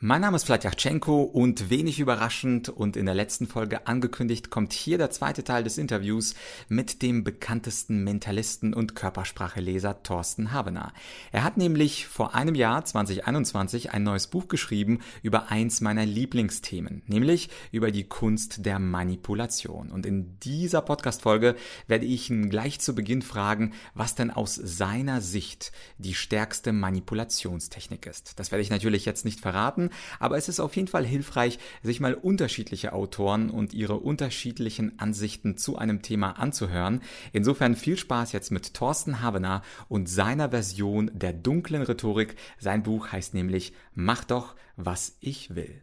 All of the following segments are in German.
Mein Name ist Vladyachenko und wenig überraschend und in der letzten Folge angekündigt kommt hier der zweite Teil des Interviews mit dem bekanntesten Mentalisten und Körperspracheleser Thorsten Habener. Er hat nämlich vor einem Jahr 2021 ein neues Buch geschrieben über eins meiner Lieblingsthemen, nämlich über die Kunst der Manipulation. Und in dieser Podcast-Folge werde ich ihn gleich zu Beginn fragen, was denn aus seiner Sicht die stärkste Manipulationstechnik ist. Das werde ich natürlich jetzt nicht verraten, aber es ist auf jeden Fall hilfreich, sich mal unterschiedliche Autoren und ihre unterschiedlichen Ansichten zu einem Thema anzuhören. Insofern viel Spaß jetzt mit Thorsten Habener und seiner Version der dunklen Rhetorik. Sein Buch heißt nämlich Mach doch, was ich will.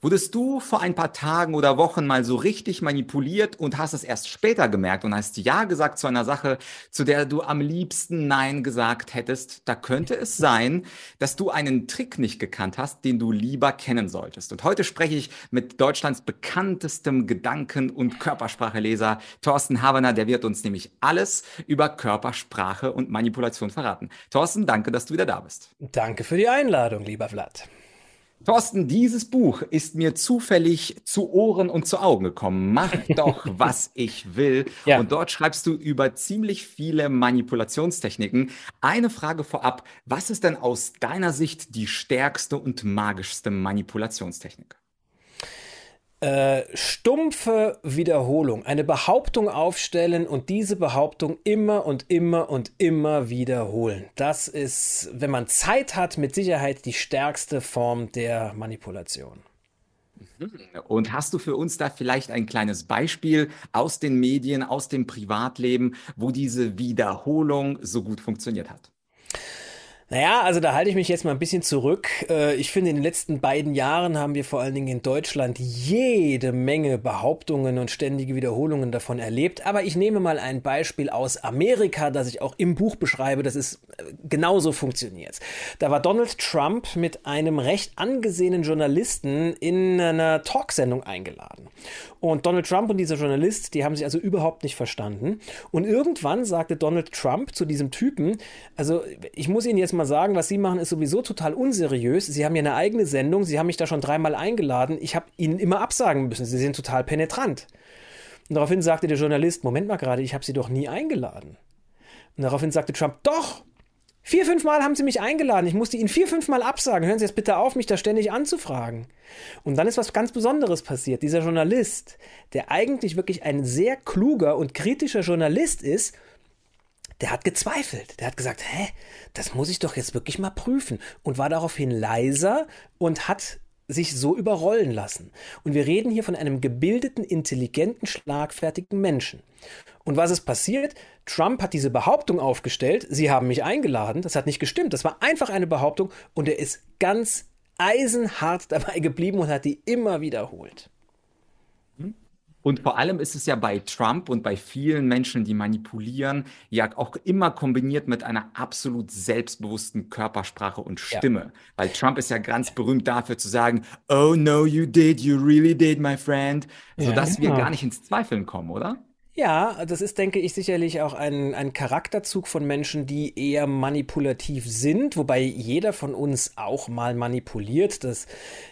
Wurdest du vor ein paar Tagen oder Wochen mal so richtig manipuliert und hast es erst später gemerkt und hast Ja gesagt zu einer Sache, zu der du am liebsten Nein gesagt hättest? Da könnte es sein, dass du einen Trick nicht gekannt hast, den du lieber kennen solltest. Und heute spreche ich mit Deutschlands bekanntestem Gedanken- und Körperspracheleser Thorsten Haberner. Der wird uns nämlich alles über Körpersprache und Manipulation verraten. Thorsten, danke, dass du wieder da bist. Danke für die Einladung, lieber Vlad. Thorsten, dieses Buch ist mir zufällig zu Ohren und zu Augen gekommen. Mach doch, was ich will. Ja. Und dort schreibst du über ziemlich viele Manipulationstechniken. Eine Frage vorab. Was ist denn aus deiner Sicht die stärkste und magischste Manipulationstechnik? Äh, stumpfe Wiederholung, eine Behauptung aufstellen und diese Behauptung immer und immer und immer wiederholen. Das ist, wenn man Zeit hat, mit Sicherheit die stärkste Form der Manipulation. Mhm. Und hast du für uns da vielleicht ein kleines Beispiel aus den Medien, aus dem Privatleben, wo diese Wiederholung so gut funktioniert hat? Naja, also da halte ich mich jetzt mal ein bisschen zurück. Äh, ich finde, in den letzten beiden Jahren haben wir vor allen Dingen in Deutschland jede Menge Behauptungen und ständige Wiederholungen davon erlebt. Aber ich nehme mal ein Beispiel aus Amerika, das ich auch im Buch beschreibe. Das ist äh, genauso funktioniert. Da war Donald Trump mit einem recht angesehenen Journalisten in einer Talksendung eingeladen. Und Donald Trump und dieser Journalist, die haben sich also überhaupt nicht verstanden. Und irgendwann sagte Donald Trump zu diesem Typen, also ich muss Ihnen jetzt mal sagen, was Sie machen, ist sowieso total unseriös. Sie haben ja eine eigene Sendung, Sie haben mich da schon dreimal eingeladen. Ich habe Ihnen immer absagen müssen. Sie sind total penetrant. Und daraufhin sagte der Journalist, Moment mal gerade, ich habe Sie doch nie eingeladen. Und daraufhin sagte Trump, doch, Vier, fünf Mal haben sie mich eingeladen. Ich musste ihnen vier, fünf Mal absagen. Hören Sie jetzt bitte auf, mich da ständig anzufragen. Und dann ist was ganz Besonderes passiert. Dieser Journalist, der eigentlich wirklich ein sehr kluger und kritischer Journalist ist, der hat gezweifelt. Der hat gesagt, hä, das muss ich doch jetzt wirklich mal prüfen. Und war daraufhin leiser und hat sich so überrollen lassen. Und wir reden hier von einem gebildeten, intelligenten, schlagfertigen Menschen. Und was ist passiert? Trump hat diese Behauptung aufgestellt, Sie haben mich eingeladen. Das hat nicht gestimmt. Das war einfach eine Behauptung und er ist ganz eisenhart dabei geblieben und hat die immer wiederholt. Und vor allem ist es ja bei Trump und bei vielen Menschen, die manipulieren, ja auch immer kombiniert mit einer absolut selbstbewussten Körpersprache und Stimme. Ja. Weil Trump ist ja ganz berühmt dafür zu sagen, oh no, you did, you really did, my friend, sodass ja, genau. wir gar nicht ins Zweifeln kommen, oder? Ja, das ist, denke ich, sicherlich auch ein, ein Charakterzug von Menschen, die eher manipulativ sind, wobei jeder von uns auch mal manipuliert. Das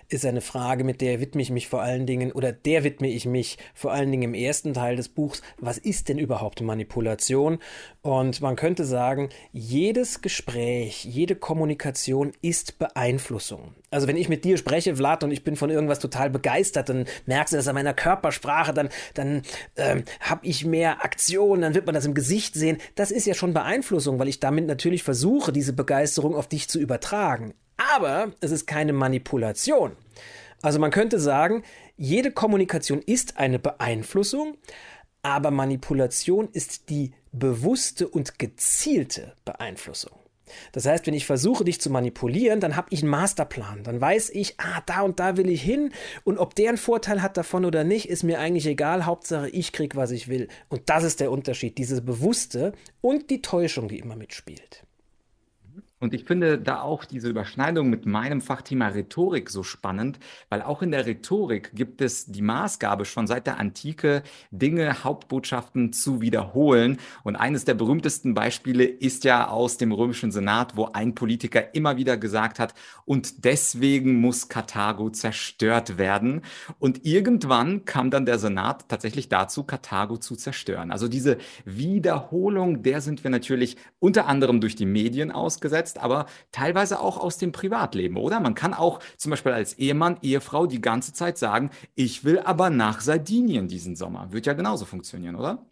ist eine Frage, mit der widme ich mich vor allen Dingen, oder der widme ich mich vor allen Dingen im ersten Teil des Buchs. Was ist denn überhaupt Manipulation? Und man könnte sagen, jedes Gespräch, jede Kommunikation ist Beeinflussung. Also wenn ich mit dir spreche, Vlad, und ich bin von irgendwas total begeistert, dann merkst du das an meiner Körpersprache, dann, dann ähm, habe ich mehr Aktion, dann wird man das im Gesicht sehen. Das ist ja schon Beeinflussung, weil ich damit natürlich versuche, diese Begeisterung auf dich zu übertragen. Aber es ist keine Manipulation. Also man könnte sagen, jede Kommunikation ist eine Beeinflussung, aber Manipulation ist die bewusste und gezielte Beeinflussung. Das heißt, wenn ich versuche, dich zu manipulieren, dann habe ich einen Masterplan. Dann weiß ich, ah, da und da will ich hin. Und ob der einen Vorteil hat davon oder nicht, ist mir eigentlich egal. Hauptsache, ich kriege, was ich will. Und das ist der Unterschied. Diese Bewusste und die Täuschung, die immer mitspielt. Und ich finde da auch diese Überschneidung mit meinem Fachthema Rhetorik so spannend, weil auch in der Rhetorik gibt es die Maßgabe schon seit der Antike, Dinge, Hauptbotschaften zu wiederholen. Und eines der berühmtesten Beispiele ist ja aus dem römischen Senat, wo ein Politiker immer wieder gesagt hat, und deswegen muss Karthago zerstört werden. Und irgendwann kam dann der Senat tatsächlich dazu, Karthago zu zerstören. Also diese Wiederholung, der sind wir natürlich unter anderem durch die Medien ausgesetzt umgesetzt, aber teilweise auch aus dem Privatleben, oder? Man kann auch zum Beispiel als Ehemann, Ehefrau die ganze Zeit sagen, ich will aber nach Sardinien diesen Sommer. Wird ja genauso funktionieren, oder?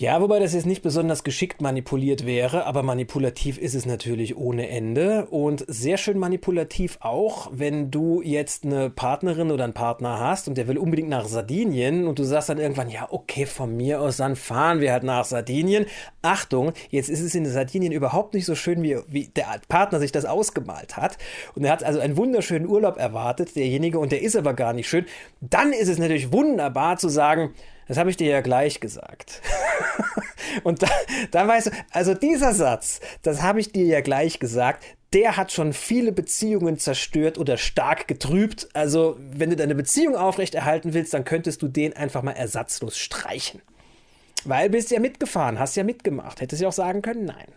Ja, wobei das jetzt nicht besonders geschickt manipuliert wäre, aber manipulativ ist es natürlich ohne Ende und sehr schön manipulativ auch, wenn du jetzt eine Partnerin oder einen Partner hast und der will unbedingt nach Sardinien und du sagst dann irgendwann, ja, okay, von mir aus, dann fahren wir halt nach Sardinien. Achtung, jetzt ist es in Sardinien überhaupt nicht so schön, wie, wie der Partner sich das ausgemalt hat und er hat also einen wunderschönen Urlaub erwartet, derjenige, und der ist aber gar nicht schön. Dann ist es natürlich wunderbar zu sagen, das habe ich dir ja gleich gesagt. und da, da weißt du, also dieser Satz, das habe ich dir ja gleich gesagt, der hat schon viele Beziehungen zerstört oder stark getrübt. Also, wenn du deine Beziehung aufrechterhalten willst, dann könntest du den einfach mal ersatzlos streichen. Weil bist ja mitgefahren, hast ja mitgemacht. Hättest ja auch sagen können, nein.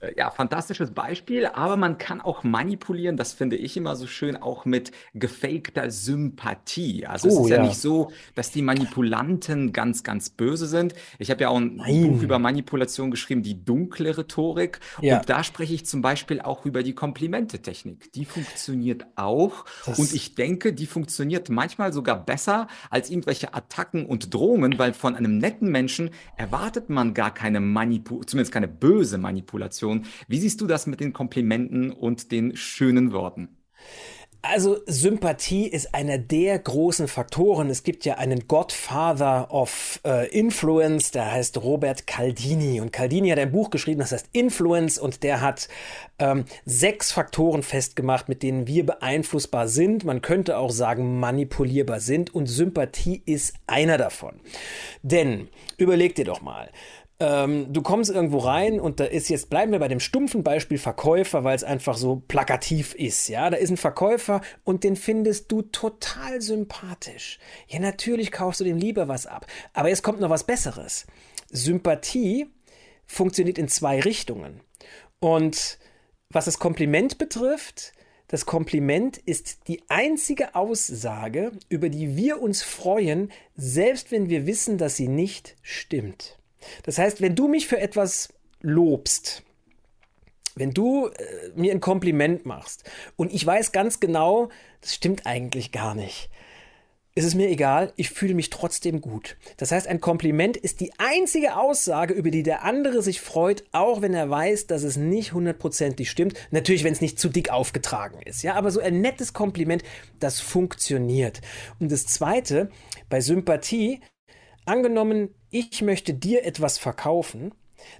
Äh, ja, fantastisches Beispiel, aber man kann auch manipulieren, das finde ich immer so schön, auch mit gefakter Sympathie. Also oh, es ist ja. ja. nicht so, dass die Manipulanten ganz, ganz böse sind. Ich habe ja auch ein Nein. Buch über Manipulation geschrieben, die dunkle Rhetorik. Ja. Und da spreche ich zum Beispiel auch über die Komplimente-Technik. Die funktioniert auch. Das und ich denke, die funktioniert manchmal sogar besser als irgendwelche Attacken und Drohungen, weil von einem netten Menschen erwartet man gar keine Manipulation, zumindest keine böse Manipulation Situation. Wie siehst du das mit den Komplimenten und den schönen Worten? Also Sympathie ist einer der großen Faktoren. Es gibt ja einen Godfather of äh, Influence, der heißt Robert Caldini. Und Caldini hat ein Buch geschrieben, das heißt Influence, und der hat ähm, sechs Faktoren festgemacht, mit denen wir beeinflussbar sind. Man könnte auch sagen, manipulierbar sind. Und Sympathie ist einer davon. Denn überleg dir doch mal, ähm, du kommst irgendwo rein und da ist jetzt, bleiben wir bei dem stumpfen Beispiel Verkäufer, weil es einfach so plakativ ist, ja. Da ist ein Verkäufer und den findest du total sympathisch. Ja, natürlich kaufst du dem lieber was ab. Aber jetzt kommt noch was Besseres. Sympathie funktioniert in zwei Richtungen. Und was das Kompliment betrifft, das Kompliment ist die einzige Aussage, über die wir uns freuen, selbst wenn wir wissen, dass sie nicht stimmt. Das heißt, wenn du mich für etwas lobst, wenn du äh, mir ein Kompliment machst und ich weiß ganz genau, das stimmt eigentlich gar nicht, ist es mir egal, ich fühle mich trotzdem gut. Das heißt, ein Kompliment ist die einzige Aussage, über die der andere sich freut, auch wenn er weiß, dass es nicht hundertprozentig stimmt. Natürlich, wenn es nicht zu dick aufgetragen ist. Ja, aber so ein nettes Kompliment, das funktioniert. Und das zweite, bei Sympathie, angenommen, ich möchte dir etwas verkaufen,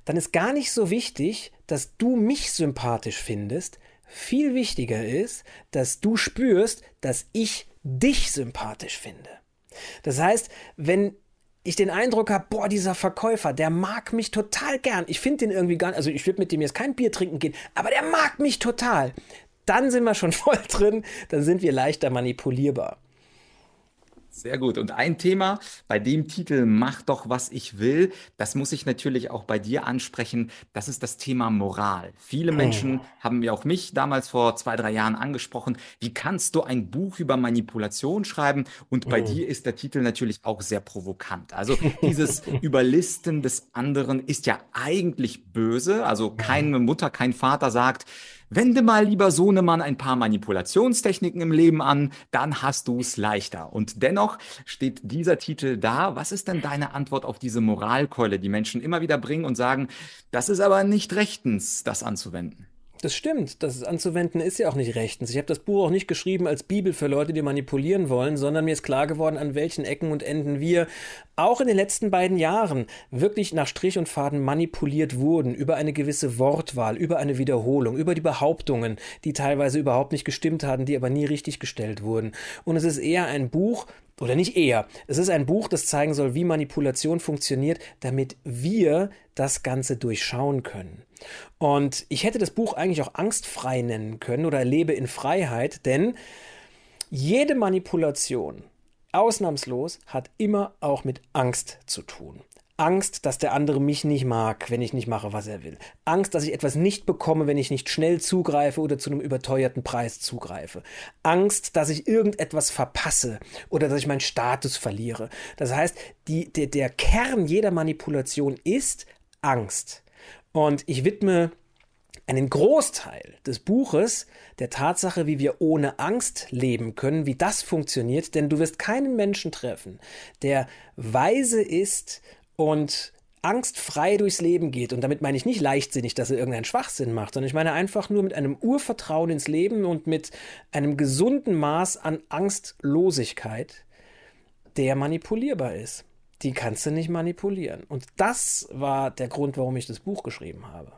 dann ist gar nicht so wichtig, dass du mich sympathisch findest. Viel wichtiger ist, dass du spürst, dass ich dich sympathisch finde. Das heißt, wenn ich den Eindruck habe, boah, dieser Verkäufer, der mag mich total gern. Ich finde den irgendwie gar nicht, also ich würde mit dem jetzt kein Bier trinken gehen, aber der mag mich total. Dann sind wir schon voll drin, dann sind wir leichter manipulierbar. Sehr gut. Und ein Thema bei dem Titel Mach doch, was ich will, das muss ich natürlich auch bei dir ansprechen. Das ist das Thema Moral. Viele Menschen oh. haben mir auch mich damals vor zwei, drei Jahren angesprochen. Wie kannst du ein Buch über Manipulation schreiben? Und bei oh. dir ist der Titel natürlich auch sehr provokant. Also dieses Überlisten des anderen ist ja eigentlich böse. Also keine Mutter, kein Vater sagt, Wende mal lieber Sohnemann ein paar Manipulationstechniken im Leben an, dann hast du es leichter. Und dennoch steht dieser Titel da. Was ist denn deine Antwort auf diese Moralkeule, die Menschen immer wieder bringen und sagen, das ist aber nicht rechtens, das anzuwenden? Das stimmt. Das anzuwenden ist ja auch nicht rechtens. Ich habe das Buch auch nicht geschrieben als Bibel für Leute, die manipulieren wollen, sondern mir ist klar geworden, an welchen Ecken und Enden wir auch in den letzten beiden Jahren wirklich nach Strich und Faden manipuliert wurden über eine gewisse Wortwahl, über eine Wiederholung, über die Behauptungen, die teilweise überhaupt nicht gestimmt hatten, die aber nie richtig gestellt wurden. Und es ist eher ein Buch, oder nicht eher. Es ist ein Buch, das zeigen soll, wie Manipulation funktioniert, damit wir das Ganze durchschauen können. Und ich hätte das Buch eigentlich auch angstfrei nennen können oder lebe in Freiheit, denn jede Manipulation, ausnahmslos, hat immer auch mit Angst zu tun. Angst, dass der andere mich nicht mag, wenn ich nicht mache, was er will. Angst, dass ich etwas nicht bekomme, wenn ich nicht schnell zugreife oder zu einem überteuerten Preis zugreife. Angst, dass ich irgendetwas verpasse oder dass ich meinen Status verliere. Das heißt, die, der, der Kern jeder Manipulation ist Angst. Und ich widme einen Großteil des Buches der Tatsache, wie wir ohne Angst leben können, wie das funktioniert, denn du wirst keinen Menschen treffen, der weise ist und angstfrei durchs Leben geht, und damit meine ich nicht leichtsinnig, dass er irgendeinen Schwachsinn macht, sondern ich meine einfach nur mit einem Urvertrauen ins Leben und mit einem gesunden Maß an Angstlosigkeit, der manipulierbar ist. Die kannst du nicht manipulieren. Und das war der Grund, warum ich das Buch geschrieben habe.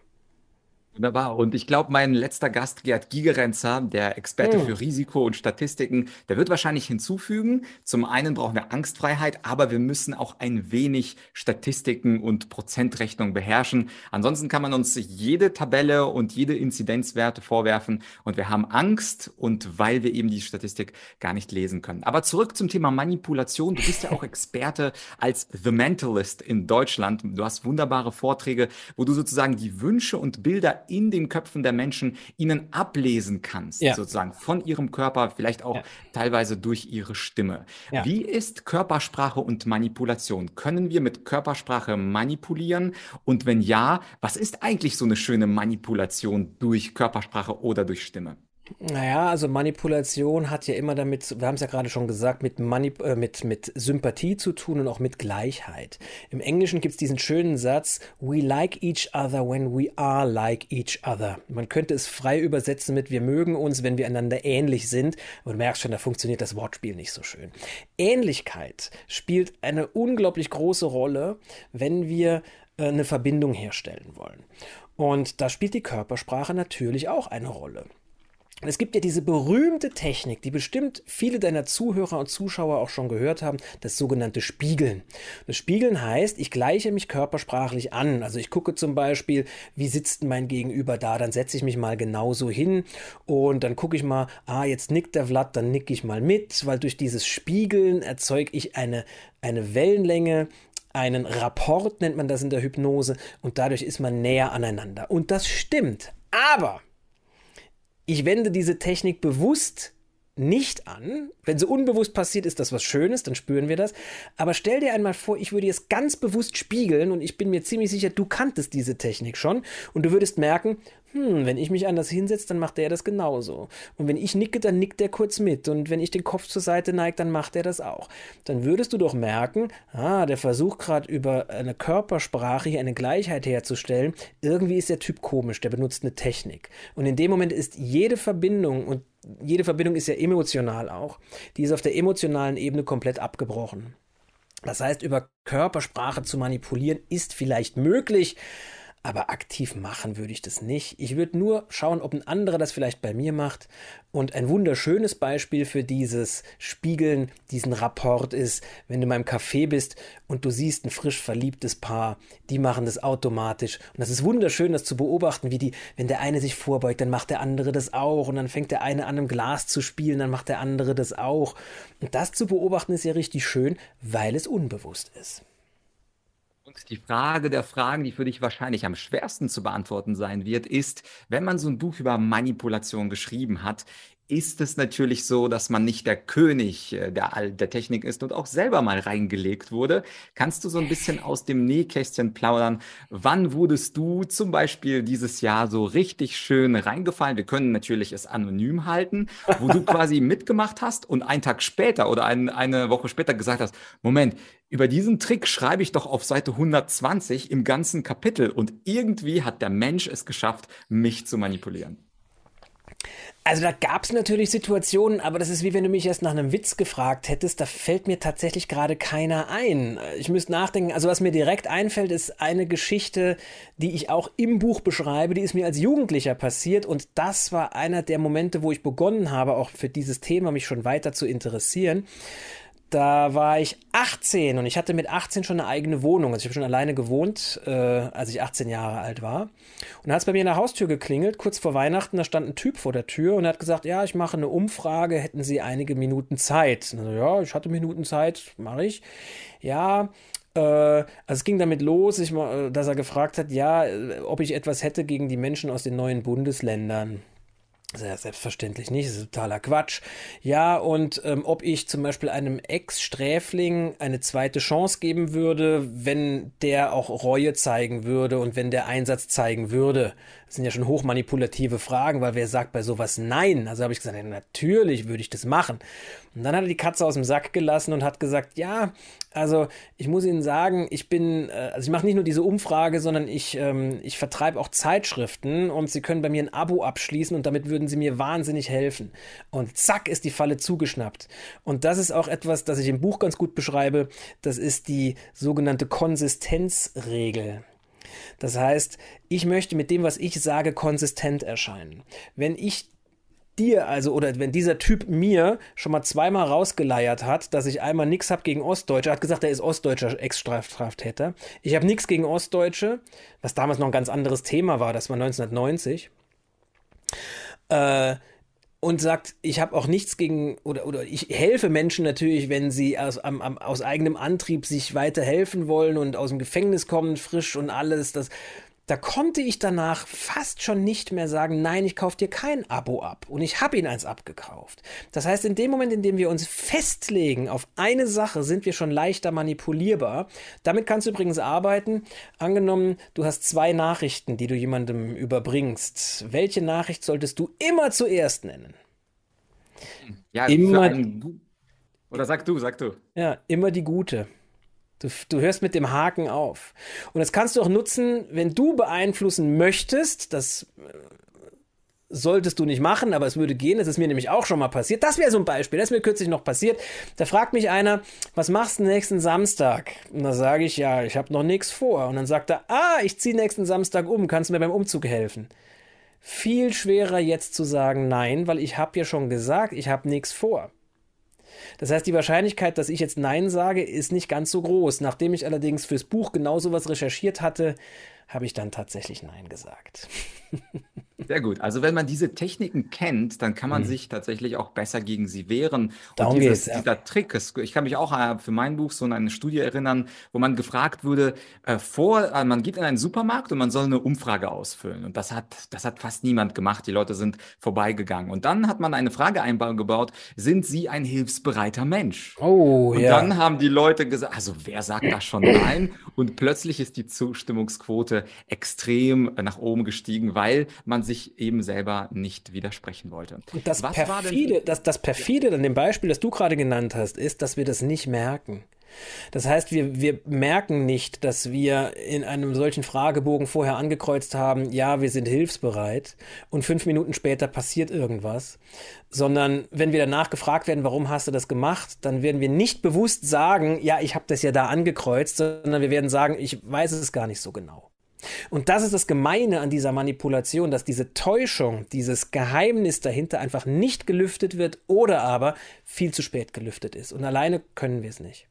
Wunderbar. Und ich glaube, mein letzter Gast, Gerd Gigerenzer, der Experte hm. für Risiko und Statistiken, der wird wahrscheinlich hinzufügen, zum einen brauchen wir Angstfreiheit, aber wir müssen auch ein wenig Statistiken und Prozentrechnung beherrschen. Ansonsten kann man uns jede Tabelle und jede Inzidenzwerte vorwerfen und wir haben Angst und weil wir eben die Statistik gar nicht lesen können. Aber zurück zum Thema Manipulation. Du bist ja auch Experte als The Mentalist in Deutschland. Du hast wunderbare Vorträge, wo du sozusagen die Wünsche und Bilder in den Köpfen der Menschen ihnen ablesen kannst, ja. sozusagen von ihrem Körper, vielleicht auch ja. teilweise durch ihre Stimme. Ja. Wie ist Körpersprache und Manipulation? Können wir mit Körpersprache manipulieren? Und wenn ja, was ist eigentlich so eine schöne Manipulation durch Körpersprache oder durch Stimme? Naja, also Manipulation hat ja immer damit, wir haben es ja gerade schon gesagt, mit, Manip äh, mit, mit Sympathie zu tun und auch mit Gleichheit. Im Englischen gibt es diesen schönen Satz, we like each other when we are like each other. Man könnte es frei übersetzen mit, wir mögen uns, wenn wir einander ähnlich sind. Und du merkst schon, da funktioniert das Wortspiel nicht so schön. Ähnlichkeit spielt eine unglaublich große Rolle, wenn wir äh, eine Verbindung herstellen wollen. Und da spielt die Körpersprache natürlich auch eine Rolle. Es gibt ja diese berühmte Technik, die bestimmt viele deiner Zuhörer und Zuschauer auch schon gehört haben, das sogenannte Spiegeln. Das Spiegeln heißt, ich gleiche mich körpersprachlich an. Also ich gucke zum Beispiel, wie sitzt mein Gegenüber da, dann setze ich mich mal genauso hin und dann gucke ich mal, ah, jetzt nickt der Vlad, dann nicke ich mal mit, weil durch dieses Spiegeln erzeuge ich eine, eine Wellenlänge, einen Rapport nennt man das in der Hypnose und dadurch ist man näher aneinander. Und das stimmt. Aber ich wende diese Technik bewusst nicht an. Wenn sie unbewusst passiert, ist das was Schönes, dann spüren wir das. Aber stell dir einmal vor, ich würde es ganz bewusst spiegeln und ich bin mir ziemlich sicher, du kanntest diese Technik schon und du würdest merken, hm, wenn ich mich anders hinsetze, dann macht der das genauso. Und wenn ich nicke, dann nickt der kurz mit. Und wenn ich den Kopf zur Seite neige, dann macht er das auch. Dann würdest du doch merken, ah, der versucht gerade über eine Körpersprache hier eine Gleichheit herzustellen. Irgendwie ist der Typ komisch, der benutzt eine Technik. Und in dem Moment ist jede Verbindung und jede Verbindung ist ja emotional auch. Die ist auf der emotionalen Ebene komplett abgebrochen. Das heißt, über Körpersprache zu manipulieren ist vielleicht möglich, aber aktiv machen würde ich das nicht. Ich würde nur schauen, ob ein anderer das vielleicht bei mir macht. Und ein wunderschönes Beispiel für dieses Spiegeln, diesen Rapport ist, wenn du mal im Café bist und du siehst ein frisch verliebtes Paar, die machen das automatisch. Und das ist wunderschön, das zu beobachten, wie die, wenn der eine sich vorbeugt, dann macht der andere das auch. Und dann fängt der eine an, im Glas zu spielen, dann macht der andere das auch. Und das zu beobachten ist ja richtig schön, weil es unbewusst ist. Und die Frage der Fragen, die für dich wahrscheinlich am schwersten zu beantworten sein wird, ist, wenn man so ein Buch über Manipulation geschrieben hat, ist es natürlich so, dass man nicht der König äh, der, der Technik ist und auch selber mal reingelegt wurde. Kannst du so ein bisschen aus dem Nähkästchen plaudern? Wann wurdest du zum Beispiel dieses Jahr so richtig schön reingefallen? Wir können natürlich es anonym halten, wo du quasi mitgemacht hast und einen Tag später oder ein, eine Woche später gesagt hast, Moment, über diesen Trick schreibe ich doch auf Seite 120 im ganzen Kapitel und irgendwie hat der Mensch es geschafft, mich zu manipulieren. Also da gab es natürlich Situationen, aber das ist wie wenn du mich erst nach einem Witz gefragt hättest. Da fällt mir tatsächlich gerade keiner ein. Ich müsste nachdenken. Also was mir direkt einfällt, ist eine Geschichte, die ich auch im Buch beschreibe. Die ist mir als Jugendlicher passiert und das war einer der Momente, wo ich begonnen habe, auch für dieses Thema mich schon weiter zu interessieren. Da war ich 18 und ich hatte mit 18 schon eine eigene Wohnung. Also ich habe schon alleine gewohnt, äh, als ich 18 Jahre alt war. Und da hat es bei mir in der Haustür geklingelt, kurz vor Weihnachten. Da stand ein Typ vor der Tür und hat gesagt, ja, ich mache eine Umfrage, hätten Sie einige Minuten Zeit? Also, ja, ich hatte Minuten Zeit, mache ich. Ja, äh, also es ging damit los, ich, dass er gefragt hat, ja, ob ich etwas hätte gegen die Menschen aus den neuen Bundesländern. Ja, selbstverständlich nicht, das ist totaler Quatsch. Ja, und ähm, ob ich zum Beispiel einem Ex-Sträfling eine zweite Chance geben würde, wenn der auch Reue zeigen würde und wenn der Einsatz zeigen würde. Das sind ja schon hochmanipulative Fragen, weil wer sagt bei sowas nein? Also habe ich gesagt, ja, natürlich würde ich das machen. Und dann hat er die Katze aus dem Sack gelassen und hat gesagt, ja, also ich muss Ihnen sagen, ich bin, äh, also ich mache nicht nur diese Umfrage, sondern ich, ähm, ich vertreibe auch Zeitschriften und Sie können bei mir ein Abo abschließen und damit würden Sie mir wahnsinnig helfen. Und zack ist die Falle zugeschnappt. Und das ist auch etwas, das ich im Buch ganz gut beschreibe. Das ist die sogenannte Konsistenzregel. Das heißt, ich möchte mit dem, was ich sage, konsistent erscheinen. Wenn ich dir, also, oder wenn dieser Typ mir schon mal zweimal rausgeleiert hat, dass ich einmal nichts habe gegen Ostdeutsche, hat gesagt, er ist ostdeutscher Ex-Straftäter. Ich habe nichts gegen Ostdeutsche, was damals noch ein ganz anderes Thema war, das war 1990. Äh, und sagt, ich habe auch nichts gegen, oder, oder ich helfe Menschen natürlich, wenn sie aus, am, am, aus eigenem Antrieb sich weiter helfen wollen und aus dem Gefängnis kommen, frisch und alles. Das, da konnte ich danach fast schon nicht mehr sagen, nein, ich kaufe dir kein Abo ab. Und ich habe ihn eins abgekauft. Das heißt, in dem Moment, in dem wir uns festlegen auf eine Sache, sind wir schon leichter manipulierbar. Damit kannst du übrigens arbeiten. Angenommen, du hast zwei Nachrichten, die du jemandem überbringst. Welche Nachricht solltest du immer zuerst nennen? Ja, immer. Oder sag du, sag du. Ja, immer die gute. Du, du hörst mit dem Haken auf. Und das kannst du auch nutzen, wenn du beeinflussen möchtest. Das äh, solltest du nicht machen, aber es würde gehen. Das ist mir nämlich auch schon mal passiert. Das wäre so ein Beispiel. Das ist mir kürzlich noch passiert. Da fragt mich einer, was machst du nächsten Samstag? Und da sage ich, ja, ich habe noch nichts vor. Und dann sagt er, ah, ich ziehe nächsten Samstag um. Kannst du mir beim Umzug helfen? Viel schwerer jetzt zu sagen nein, weil ich habe ja schon gesagt, ich habe nichts vor. Das heißt, die Wahrscheinlichkeit, dass ich jetzt Nein sage, ist nicht ganz so groß. Nachdem ich allerdings fürs Buch genau sowas recherchiert hatte, habe ich dann tatsächlich Nein gesagt. Sehr gut. Also wenn man diese Techniken kennt, dann kann man mhm. sich tatsächlich auch besser gegen sie wehren. Darum Und dieses, ja. dieser Trick, ich kann mich auch äh, für mein Buch so an eine Studie erinnern, wo man gefragt wurde, äh, vor, äh, man geht in einen Supermarkt und man soll eine Umfrage ausfüllen. Und das hat, das hat fast niemand gemacht. Die Leute sind vorbeigegangen. Und dann hat man eine Frage eingebaut, sind Sie ein hilfsbereiter Mensch? Oh, und ja. dann haben die Leute gesagt, also wer sagt das schon nein? Und plötzlich ist die Zustimmungsquote extrem nach oben gestiegen, weil man sich eben selber nicht widersprechen wollte. Und das Was perfide, das, das perfide an dem Beispiel, das du gerade genannt hast, ist, dass wir das nicht merken. Das heißt, wir, wir merken nicht, dass wir in einem solchen Fragebogen vorher angekreuzt haben, ja, wir sind hilfsbereit und fünf Minuten später passiert irgendwas, sondern wenn wir danach gefragt werden, warum hast du das gemacht, dann werden wir nicht bewusst sagen, ja, ich habe das ja da angekreuzt, sondern wir werden sagen, ich weiß es gar nicht so genau. Und das ist das Gemeine an dieser Manipulation, dass diese Täuschung, dieses Geheimnis dahinter einfach nicht gelüftet wird oder aber viel zu spät gelüftet ist. Und alleine können wir es nicht.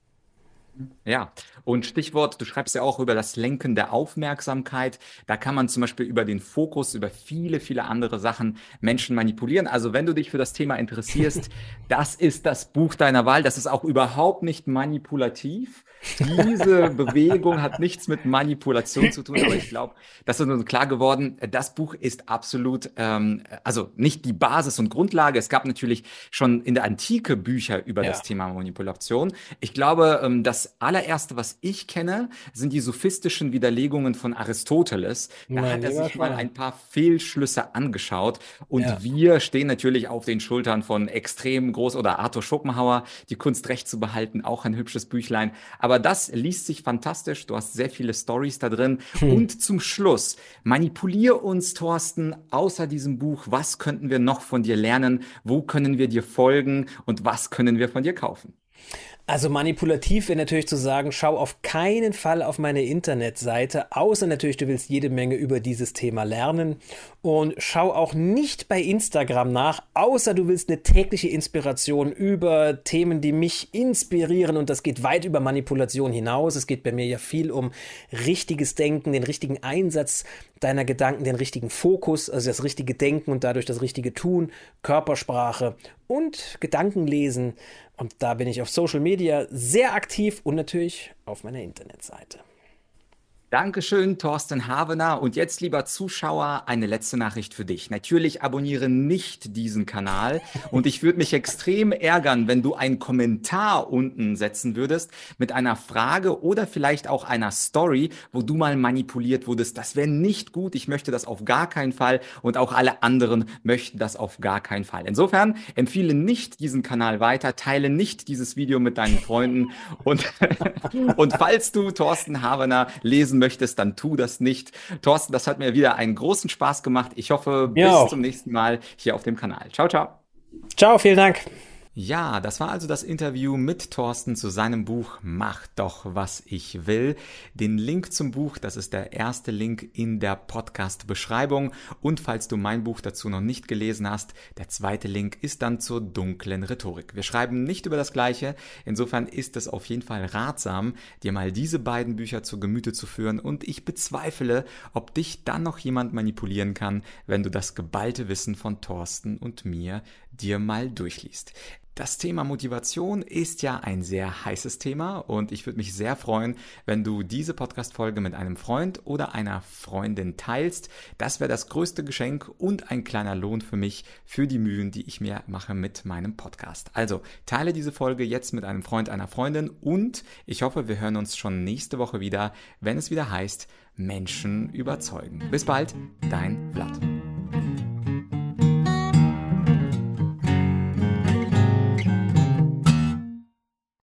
Ja, und Stichwort, du schreibst ja auch über das Lenken der Aufmerksamkeit. Da kann man zum Beispiel über den Fokus, über viele, viele andere Sachen Menschen manipulieren. Also wenn du dich für das Thema interessierst, das ist das Buch deiner Wahl. Das ist auch überhaupt nicht manipulativ. Diese Bewegung hat nichts mit Manipulation zu tun, aber ich glaube, das ist uns klar geworden. Das Buch ist absolut, ähm, also nicht die Basis und Grundlage. Es gab natürlich schon in der Antike Bücher über ja. das Thema Manipulation. Ich glaube, ähm, das allererste, was ich kenne, sind die sophistischen Widerlegungen von Aristoteles. Da Nein, hat er sich mal ein paar Fehlschlüsse angeschaut und ja. wir stehen natürlich auf den Schultern von extrem groß oder Arthur Schopenhauer, die Kunst recht zu behalten, auch ein hübsches Büchlein. Aber aber das liest sich fantastisch. Du hast sehr viele Stories da drin. Hm. Und zum Schluss, manipulier uns, Thorsten, außer diesem Buch. Was könnten wir noch von dir lernen? Wo können wir dir folgen? Und was können wir von dir kaufen? Also manipulativ wäre natürlich zu sagen, schau auf keinen Fall auf meine Internetseite, außer natürlich, du willst jede Menge über dieses Thema lernen. Und schau auch nicht bei Instagram nach, außer du willst eine tägliche Inspiration über Themen, die mich inspirieren. Und das geht weit über Manipulation hinaus. Es geht bei mir ja viel um richtiges Denken, den richtigen Einsatz deiner Gedanken, den richtigen Fokus, also das richtige Denken und dadurch das richtige Tun, Körpersprache und Gedankenlesen. Und da bin ich auf Social Media sehr aktiv und natürlich auf meiner Internetseite. Dankeschön, Thorsten Havener. Und jetzt, lieber Zuschauer, eine letzte Nachricht für dich. Natürlich abonniere nicht diesen Kanal. Und ich würde mich extrem ärgern, wenn du einen Kommentar unten setzen würdest mit einer Frage oder vielleicht auch einer Story, wo du mal manipuliert wurdest. Das wäre nicht gut. Ich möchte das auf gar keinen Fall. Und auch alle anderen möchten das auf gar keinen Fall. Insofern empfehle nicht diesen Kanal weiter. Teile nicht dieses Video mit deinen Freunden. Und, und falls du Thorsten Havener lesen möchtest, dann tu das nicht. Thorsten, das hat mir wieder einen großen Spaß gemacht. Ich hoffe, bis ja. zum nächsten Mal hier auf dem Kanal. Ciao, ciao. Ciao, vielen Dank. Ja, das war also das Interview mit Thorsten zu seinem Buch Mach doch, was ich will. Den Link zum Buch, das ist der erste Link in der Podcast-Beschreibung. Und falls du mein Buch dazu noch nicht gelesen hast, der zweite Link ist dann zur dunklen Rhetorik. Wir schreiben nicht über das Gleiche. Insofern ist es auf jeden Fall ratsam, dir mal diese beiden Bücher zu Gemüte zu führen. Und ich bezweifle, ob dich dann noch jemand manipulieren kann, wenn du das geballte Wissen von Thorsten und mir dir mal durchliest. Das Thema Motivation ist ja ein sehr heißes Thema und ich würde mich sehr freuen, wenn du diese Podcast-Folge mit einem Freund oder einer Freundin teilst. Das wäre das größte Geschenk und ein kleiner Lohn für mich für die Mühen, die ich mir mache mit meinem Podcast. Also teile diese Folge jetzt mit einem Freund, einer Freundin und ich hoffe, wir hören uns schon nächste Woche wieder, wenn es wieder heißt Menschen überzeugen. Bis bald, dein Vlad.